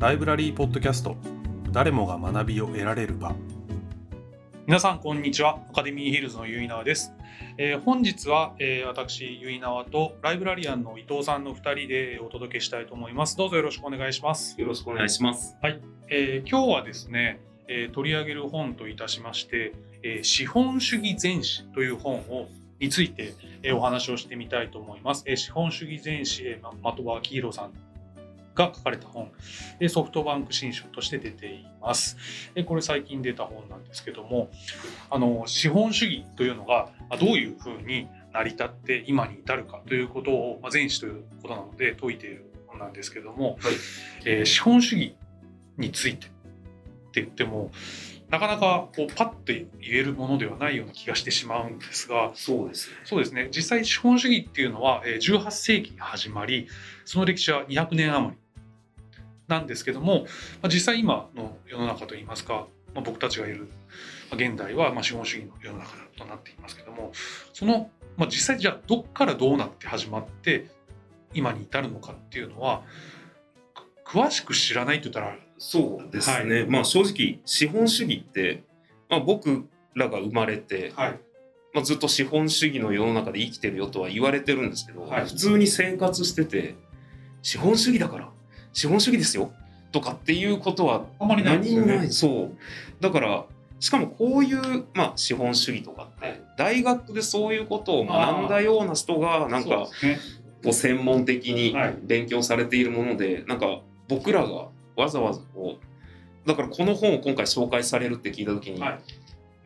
ライブラリーポッドキャスト。誰もが学びを得られる場。皆さんこんにちは。アカデミーヒルズのゆいなわです、えー本日は、えー私ゆいなわとライブラリアンの伊藤さんの2人でお届けしたいと思います。どうぞよろしくお願いします、よろしくお願いします。えー今日はですね、えー取り上げる本といたしまして、えー資本主義全史という本をについて、えーお話をしてみたいと思います。えー資本主義全史、えーま的場明宏さんが書かれた本、でソフトバンク新書として出ています。えーこれ最近出た本なんですけども、あの資本主義というのがまあどういうふうに成り立って今に至るかということを、まあ、全史ということなので説いている本なんですけども、はいえー資本主義についてって言ってもなかなかこうパッと言えるものではないような気がしてしまうんですがそうですね。そうですね実際資本主義っていうのはえー18世紀に始まりその歴史は200年余りなんですけどもまあ実際今の世の中といいますか、まあ、僕たちがいるまあ現代はまあ資本主義の世の中となっていますけどもその、まあ、実際じゃあどっからどうなって始まって今に至るのかっていうのはく詳しく知らないって言ったらそうですね。まあ正直資本主義って、まあ、僕らが生まれて、はい。まあ、ずっと資本主義の世の中で生きてるよとは言われてるんですけど、はい。普通に生活してて資本主義だから資本主義ですよとかっていうことはあんまりないですよね。そう。だからしかもこういう、まあ、資本主義とかって、はい。大学でそういうことを学んだような人がなんかこう専門的にはい。勉強されているもので、なんか僕らがわざわざこうだからこの本を今回紹介されるって聞いた時に、はい。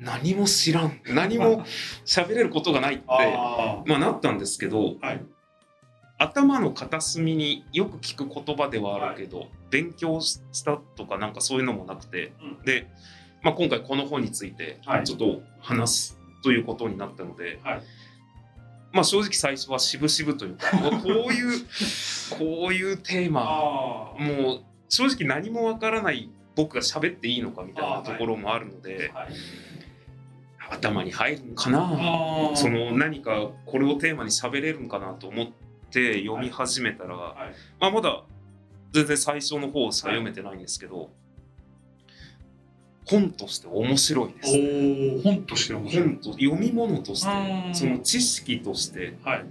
何も知らん何も 喋れることがないってあまあなったんですけど、はい頭の片隅によく聞く言葉ではあるけど、勉強したとかなんかそういうのもなくて、うん。で、まあ、今回この本についてはい。ちょっと話すということになったので、はい。まあ正直最初は渋々というか こういうこういうテーマあもう正直何もわからない僕が喋っていいのかみたいなところもあるので、はい。頭に入るのかな？その何かこれをテーマに喋れるのかなと思って読み始めたら、はい。まあ、まだ全然最初の方しか読めてないんですけど、本として面白いでおす。ー。本として面白い。本と読み物としてうん。その知識としてはい。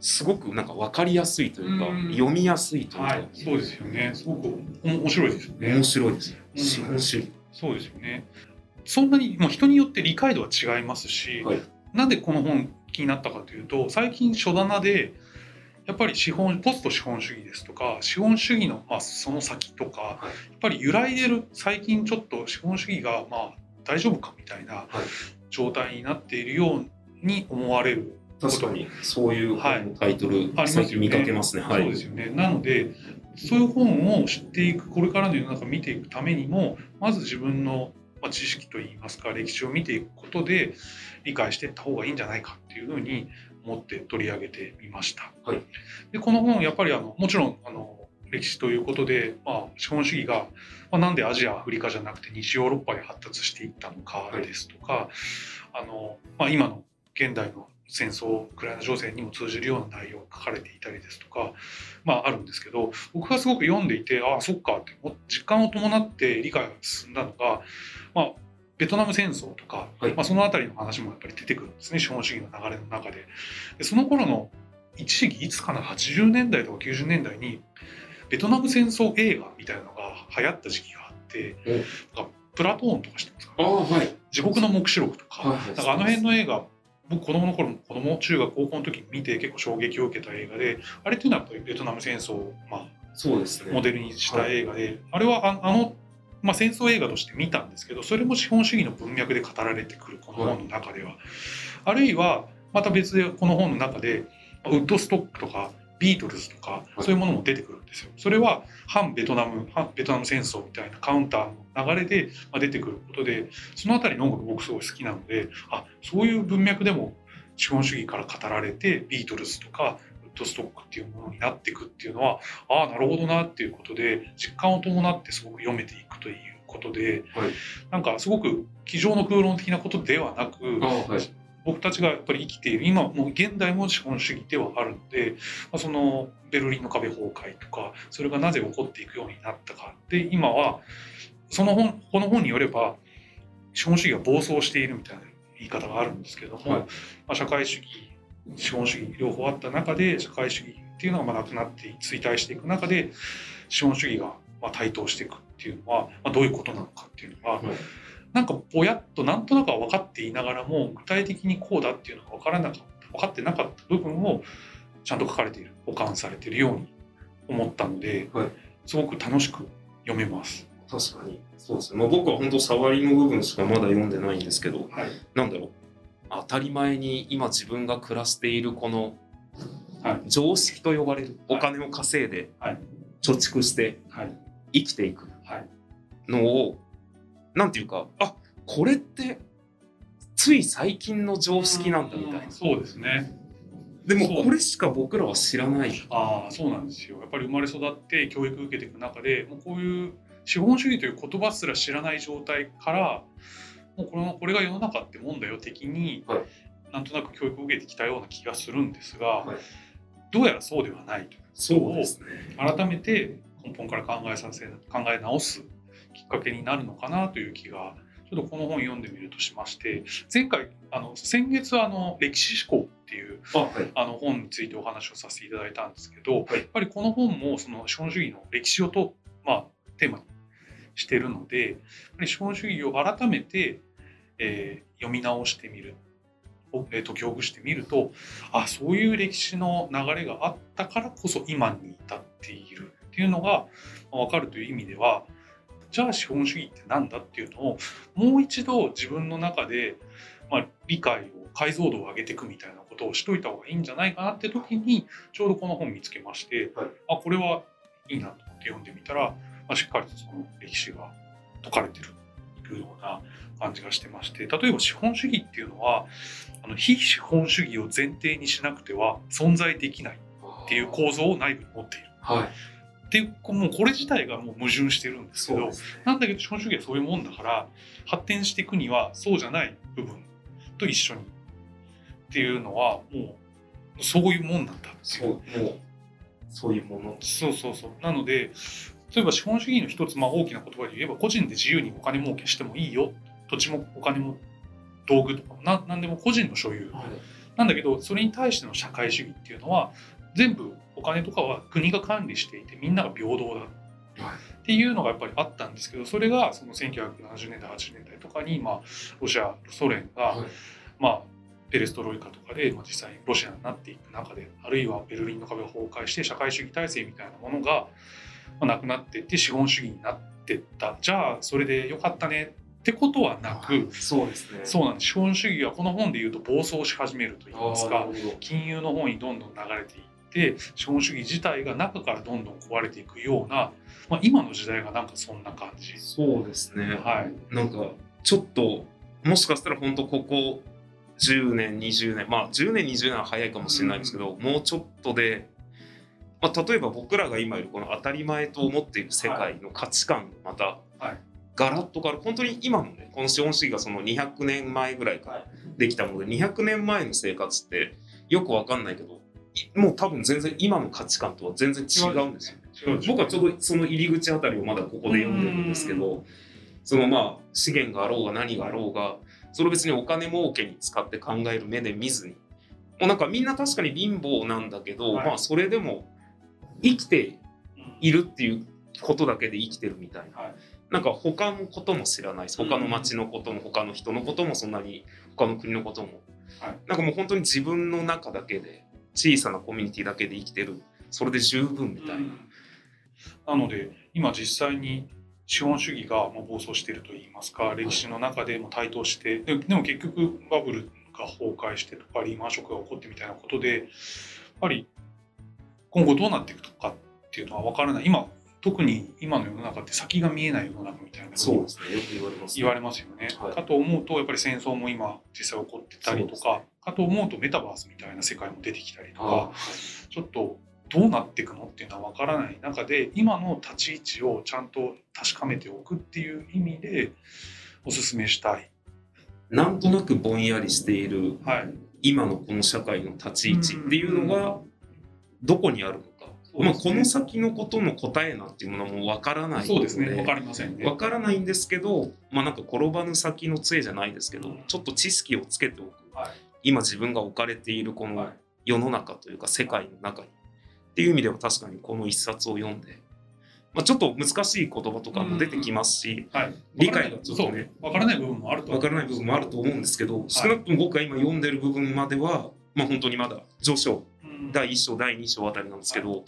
すごくなんか分かりやすいというかうん。読みやすいというか、はい。そうですよね。すごくお面白いですよね。面白いです。うん。そうですよね。そんなにもう人によって理解度は違いますし、はい。なんでこの本気になったかというと最近書棚でやっぱり資本ポスト資本主義ですとか資本主義の、まあ、その先とか、はいやっぱり揺らいでる最近ちょっと資本主義がまあ大丈夫かみたいな状態になっているように思われる確かにそういうタイトル、ありますよね最近見かけますね。はい。そうですよね。なので、そういう本を知っていく、これからの世の中を見ていくためにも、まず自分のまあ知識といいますか、歴史を見ていくことで理解していった方がいいんじゃないかっていうふうに思って取り上げてみました。はいで、この本、やっぱりあのもちろんあの歴史ということで、まあ、資本主義が、まあ、なんでアジア、アフリカじゃなくて西ヨーロッパで発達していったのかですとか、あのまあ、今の現代の戦争ウクライナ情勢にも通じるような内容が書かれていたりですとか、まあ、あるんですけど僕がすごく読んでいてああそっかっても実感を伴って理解が進んだのが、まあ、ベトナム戦争とか、はいまあ、その辺りの話もやっぱり出てくるんですね資本主義の流れの中で。でその頃の一時期いつかな80年代とか90年代にベトナム戦争映画みたいなのが流行った時期があってプラトーンとか知ってますか？はい。地獄の黙示録とか、はいかあの辺の映画僕子供の頃子供中学高校の時に見て結構衝撃を受けた映画であれっていうのはやっぱりベトナム戦争を、まあ、そうですね。モデルにした映画で、あれはああの、まあ、戦争映画として見たんですけどそれも資本主義の文脈で語られてくるこの本の中では、あるいはまた別でこの本の中でウッドストックとかビートルズとかそういうものも出てくるんですよ。それは反ベトナム反ベトナム戦争みたいなカウンターの流れでまあ出てくることでそのあたりの音楽僕すごい好きなのであそういう文脈でも資本主義から語られてビートルズとかウッドストックっていうものになっていくっていうのはああなるほどなっていうことで実感を伴ってすごく読めていくということではい。なんかすごく机上の空論的なことではなくはい。僕たちがやっぱり生きている今もう現代も資本主義ではあるので、まあ、そのベルリンの壁崩壊とかそれがなぜ起こっていくようになったかで今はその本この本によれば資本主義が暴走しているみたいな言い方があるんですけども、はいまあ、社会主義資本主義両方あった中で社会主義っていうのがまあなくなって衰退していく中で資本主義がまあ台頭していくっていうのは、まあ、どういうことなのかっていうのは、なんかぼやっとなんとなくは分かっていながらも具体的にこうだっていうのが分からなかった分かってなかった部分をちゃんと書かれている保管されているように思ったので、はい。すごく楽しく読めます。確かに。そうですね、まあ、僕は本当触りの部分しかまだ読んでないんですけどはい、なんだろう当たり前に今自分が暮らしているこのはい。常識と呼ばれるはい。お金を稼いではい。貯蓄してはい。生きていくはい。のをなんていうかあこれってつい最近の常識なんだみたいな。そうですね。でもこれしか僕らは知らない。ああそうなんですよ。やっぱり生まれ育って教育受けていく中でもうこういう資本主義という言葉すら知らない状態からもうこのこれが世の中ってもんだよ的に、はい。なんとなく教育を受けてきたような気がするんですが、はい。どうやらそうではないと。そうですね。改めて根本から考えさせ考え直すきっかけになるのかなという気がちょっとこの本読んでみるとしまして前回あの先月はあの歴史思考っていうあはい。あの本についてお話をさせていただいたんですけど、はい。やっぱりこの本もその資本主義の歴史をと、まあ、テーマにしているのでやっぱり資本主義を改めて、えー読み直してみる、おえー、解きほぐしてみるとあそういう歴史の流れがあったからこそ今に至っているっていうのがまあ分かるという意味ではじゃあ資本主義って何だっていうのをもう一度自分の中で、まあ、理解を解像度を上げていくみたいなことをしといた方がいいんじゃないかなって時にちょうどこの本見つけまして、はい。あこれはいいなと思って読んでみたら、まあ、しっかりとその歴史が解かれてるような感じがしてまして例えば資本主義っていうのはあの非資本主義を前提にしなくては存在できないっていう構造を内部に持っている。はい。っていうもうこれ自体がもう矛盾してるんですけどね。なんだけど資本主義はそういうもんだから発展していくにはそうじゃない部分と一緒にっていうのはもうそういうもんなんだってそいうそういうもの。そうそうそう。なので例えば資本主義の一つ、まあ、大きな言葉で言えば個人で自由にお金儲けしてもいいよ土地もお金も道具とかもな何でも個人の所有。なんだけどそれに対しての社会主義っていうのは全部お金とかは国が管理していてみんなが平等だっていうのがやっぱりあったんですけどそれがその1970年代80年代とかに、まあ、ロシアソ連が、はい。まあ、ペレストロイカとかで、まあ、実際にロシアになっていく中であるいはベルリンの壁が崩壊して社会主義体制みたいなものが、まあ、なくなっていって資本主義になってった。じゃあそれでよかったねってことはなく、そうですね。そうなんです。資本主義はこの本で言うと暴走し始めるといいますか金融の方にどんどん流れていって資本主義自体が中からどんどん壊れていくような、まあ、今の時代がなんかそんな感じ。そうですね。はい、なんかちょっともしかしたら本当ここ10年20年まあ10年20年は早いかもしれないんですけど、もうちょっとで、まあ、例えば僕らが今いるこの当たり前と思っている世界の価値観がまたはいガラッと変わる。本当に今のねこの資本主義がその200年前ぐらいからできたもので200年前の生活ってよくわかんないけどいもう多分全然今の価値観とは全然違うんですよ。違う。僕はちょうどその入り口あたりをまだここで読んでるんですけどそのまあ資源があろうが何があろうがそれを別にお金儲けに使って考える目で見ずに。もうなんかみんな確かに貧乏なんだけど、はい。まあそれでも生きているっていうことだけで生きてるみたいな、はいなんか他のことも知らないし他の町のことも他の人のこともそんなに他の国のことも、はい。なんかもう本当に自分の中だけで小さなコミュニティだけで生きてる。それで十分みたいな。なので今実際に資本主義がまあ暴走しているといいますか歴史の中でも台頭してででも結局バブルが崩壊してとかリーマンショックが起こってみたいなことでやっぱり今後どうなっていくのかっていうのは分からない。今特に今の世の中って先が見えない世の中みたいなそうですね。よく言われます、言われますよね。はい。かと思うとやっぱり戦争も今実際起こってたりとか、かと思うとメタバースみたいな世界も出てきたりとかちょっとどうなっていくのっていうのは分からない中で今の立ち位置をちゃんと確かめておくっていう意味でおすすめしたい。なんとなくぼんやりしているはい。今のこの社会の立ち位置っていうのがどこにあるのか、まあ、この先のことの答えなんていうものもわからないそうですね。のわかりませんね。わからないんですけど、まあ、なんか転ばぬ先の杖じゃないですけどちょっと知識をつけておく、はい。今自分が置かれているこのはい。世の中というか世界の中に。っていう意味では確かにこの一冊を読んで、まあ、ちょっと難しい言葉とかも出てきますし、はい。理解がちょっとね。そう。わからない部分もあるとわからない部分もあると思うんですけど、少なくとも僕が今読んでる部分までは、まあ、本当にまだ序章。うん。第1章第2章あたりなんですけど、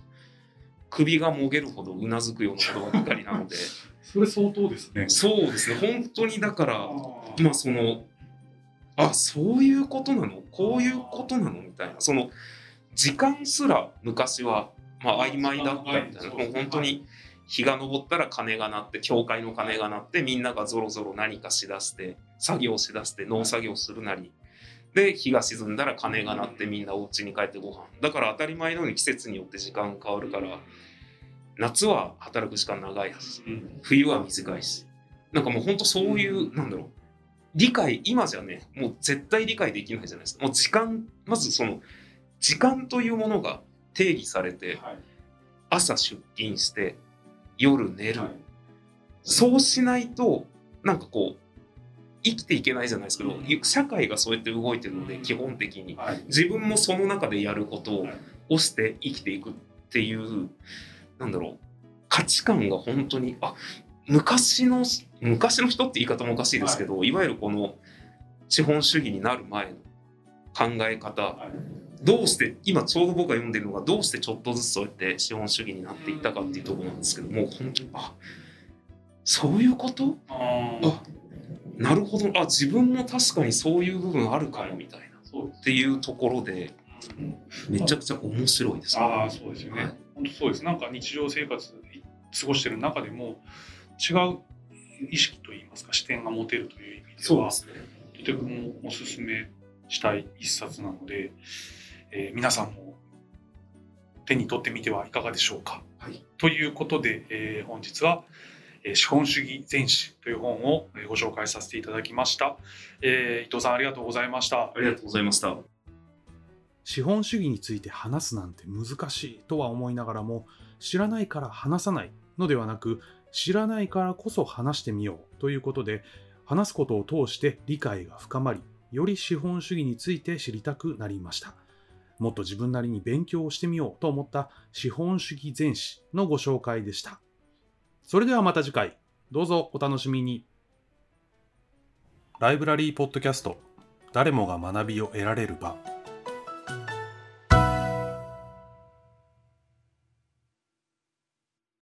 首がもげるほどうなずくような言葉ばかりなので。それ相当ですね。そうですね。本当にだからまあそのあそういうことなの？こういうことなの？みたいな。その時間すら昔はまあ曖昧だったみたいな。もう本当に日が昇ったら鐘が鳴って教会の鐘が鳴ってみんながぞろぞろ何かしだして作業しだして農作業するなりで日が沈んだら鐘が鳴ってみんなお家に帰ってご飯。だから当たり前のように季節によって時間変わるから夏は働く時間長いしうん。冬は短いし。なんかもう本当そういうなんだろう。理解今じゃねもう絶対理解できないじゃないですか。もう時間まずその時間というものが定義されてはい。朝出勤して夜寝る、はい。そうしないとなんかこう生きていけないじゃないですけど、うん。社会がそうやって動いてるので、うん。基本的に。はい。自分もその中でやることをはい。押して生きていくっていうなんだろう価値観が本当にあ昔の昔の人って言い方もおかしいですけど、い、わゆるこの資本主義になる前の考え方はい。どうして今ちょうど僕が読んでるのがどうしてちょっとずつそうやって資本主義になっていったかっていうところなんですけどもう本当にあそういうこと？あなるほど。あ自分も確かにそういう部分あるかもみたいな。っていうところでうん。めちゃくちゃ面白いですね。ああそうですよね、はい。本当そうです。なんか日常生活過ごしてる中でも違う意識といいますか視点が持てるという意味ではそうですね。とてもおすすめしたい一冊なので、えー皆さんも手に取ってみてはいかがでしょうか。はい。ということで、えー本日は、えー資本主義全史」という本をえーご紹介させていただきました。えー伊藤さんありがとうございましたあ。りがとうございました。資本主義について話すなんて難しいとは思いながらも知らないから話さないのではなく知らないからこそ話してみようということで話すことを通して理解が深まりより資本主義について知りたくなりましたもっと自分なりに勉強をしてみようと思った資本主義全史のご紹介でしたそれではまた次回。どうぞお楽しみに。ライブラリーポッドキャスト。誰もが学びを得られる場。